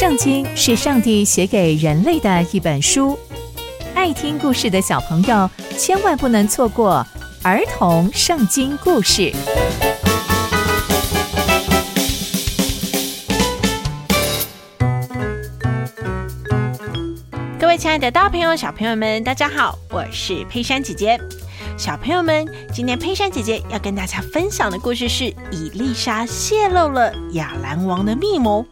圣经是上帝写给人类的一本书，爱听故事的小朋友千万不能错过儿童圣经故事。各位亲爱的大朋友、小朋友们，大家好，我是佩珊姐姐。小朋友们，今天佩珊姐姐要跟大家分享的故事是伊丽莎泄露了亚兰王的密谋。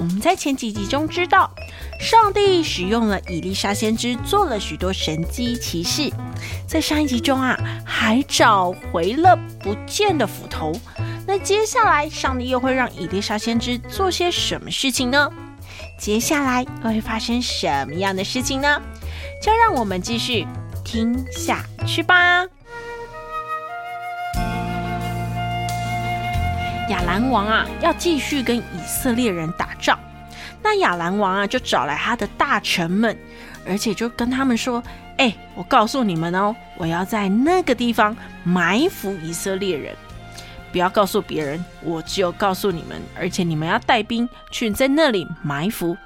我们在前几集中知道，上帝使用了以利沙先知做了许多神迹奇事。在上一集中啊，还找回了不见的斧头。那接下来，上帝又会让以利沙先知做些什么事情呢？接下来会发生什么样的事情呢？就让我们继续听下去吧。亚兰王啊，要继续跟以色列人打仗。那亚兰王啊，就找来他的大臣们，而且就跟他们说：“哎，我告诉你们哦，我要在那个地方埋伏以色列人，不要告诉别人，我只有告诉你们，而且你们要带兵去在那里埋伏。”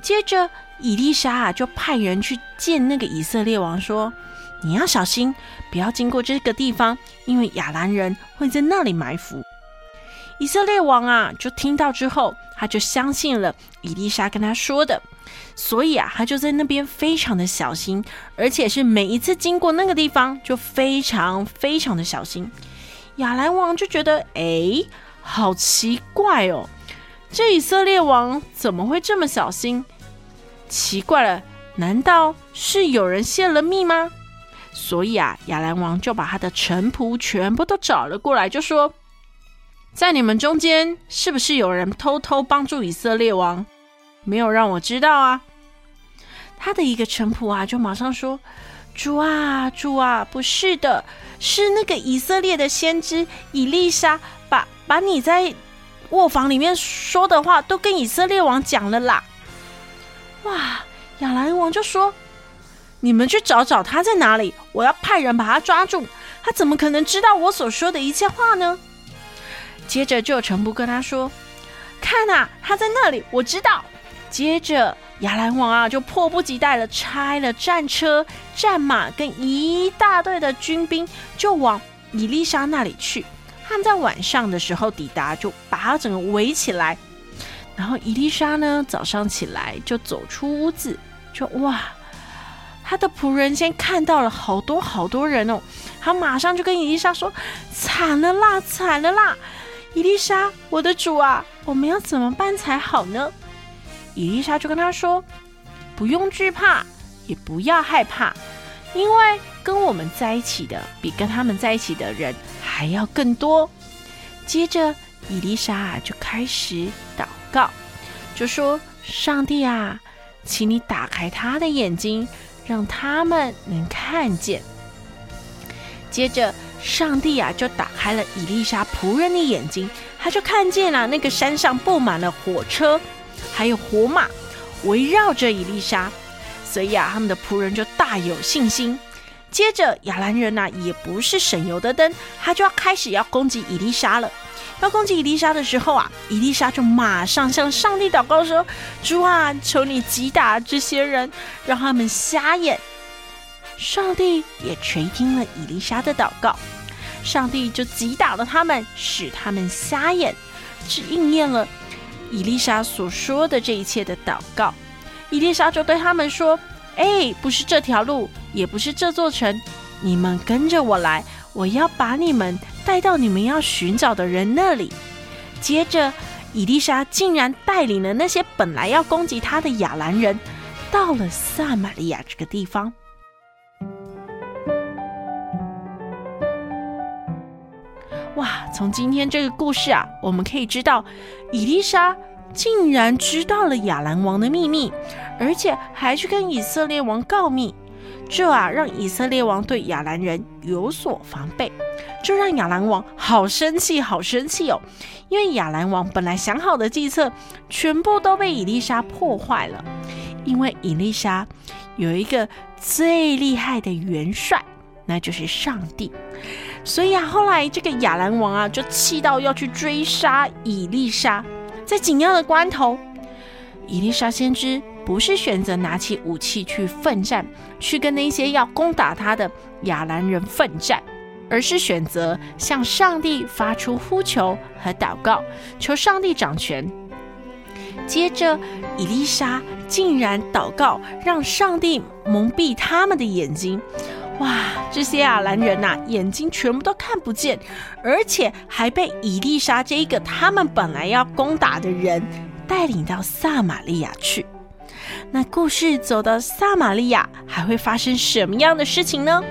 接着，以利沙啊，就派人去见那个以色列王，说：“你要小心，不要经过这个地方，因为亚兰人会在那里埋伏。”以色列王啊，就听到之后，他就相信了伊丽莎跟他说的，所以啊，他就在那边非常的小心，而且是每一次经过那个地方就非常非常的小心。亚兰王就觉得，哎，好奇怪哦，这以色列王怎么会这么小心？奇怪了，难道是有人泄了密吗？所以啊，亚兰王就把他的臣仆全部都找了过来，就说。在你们中间，是不是有人偷偷帮助以色列王，没有让我知道啊？他的一个臣仆啊，就马上说：“主啊，主啊，不是的，是那个以色列的先知以利沙，把把你在卧房里面说的话都跟以色列王讲了啦。”哇，亚兰王就说：“你们去找找他在哪里，我要派人把他抓住。他怎么可能知道我所说的一切话呢？”接着就有臣仆跟他说：“看啊，他在那里，我知道。”接着亚兰王啊，就迫不及待的拆了战车、战马跟一大队的军兵，就往伊丽莎那里去。他们在晚上的时候抵达，就把他整个围起来。然后伊丽莎呢，早上起来就走出屋子，就哇，他的仆人先看到了好多好多人哦，他马上就跟伊丽莎说：“惨了啦，惨了啦！”伊丽莎，我的主啊，我们要怎么办才好呢？伊丽莎就跟他说：“不用惧怕，也不要害怕，因为跟我们在一起的比跟他们在一起的人还要更多。”接着，伊丽莎就开始祷告，就说：“上帝啊，请你打开他的眼睛，让他们能看见。”接着。上帝啊，就打开了伊丽莎仆人的眼睛，他就看见了那个山上布满了火车，还有火马，围绕着伊丽莎。所以啊，他们的仆人就大有信心。接着，亚兰人呐，也不是省油的灯，他就要开始要攻击伊丽莎了。要攻击伊丽莎的时候啊，伊丽莎就马上向上帝祷告说：“主啊，求你击打这些人，让他们瞎眼。”上帝也垂听了以利沙的祷告，上帝就击打了他们，使他们瞎眼，只应验了以利沙所说的这一切的祷告。以利沙就对他们说：“哎，不是这条路，也不是这座城，你们跟着我来，我要把你们带到你们要寻找的人那里。”接着，以利沙竟然带领了那些本来要攻击他的亚兰人，到了撒玛利亚这个地方。从今天这个故事啊，我们可以知道，以利沙竟然知道了亚兰王的秘密，而且还去跟以色列王告密。这啊，让以色列王对亚兰人有所防备，这让亚兰王好生气，好生气哦！因为亚兰王本来想好的计策，全部都被以利沙破坏了。因为以利沙有一个最厉害的元帅，那就是上帝。所以啊，后来这个亚兰王啊，就气到要去追杀以利沙。在紧要的关头，以利沙先知不是选择拿起武器去奋战，去跟那些要攻打他的亚兰人奋战，而是选择向上帝发出呼求和祷告，求上帝掌权。接着，以利沙竟然祷告，让上帝蒙蔽他们的眼睛。哇！这些亚兰人呐、啊，眼睛全部都看不见，而且还被伊丽莎这一个他们本来要攻打的人带领到撒玛利亚去。那故事走到撒玛利亚，还会发生什么样的事情呢？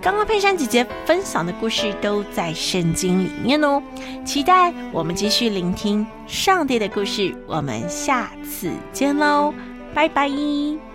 刚刚佩珊姐姐分享的故事都在圣经里面哦，期待我们继续聆听上帝的故事。我们下次见喽，拜拜。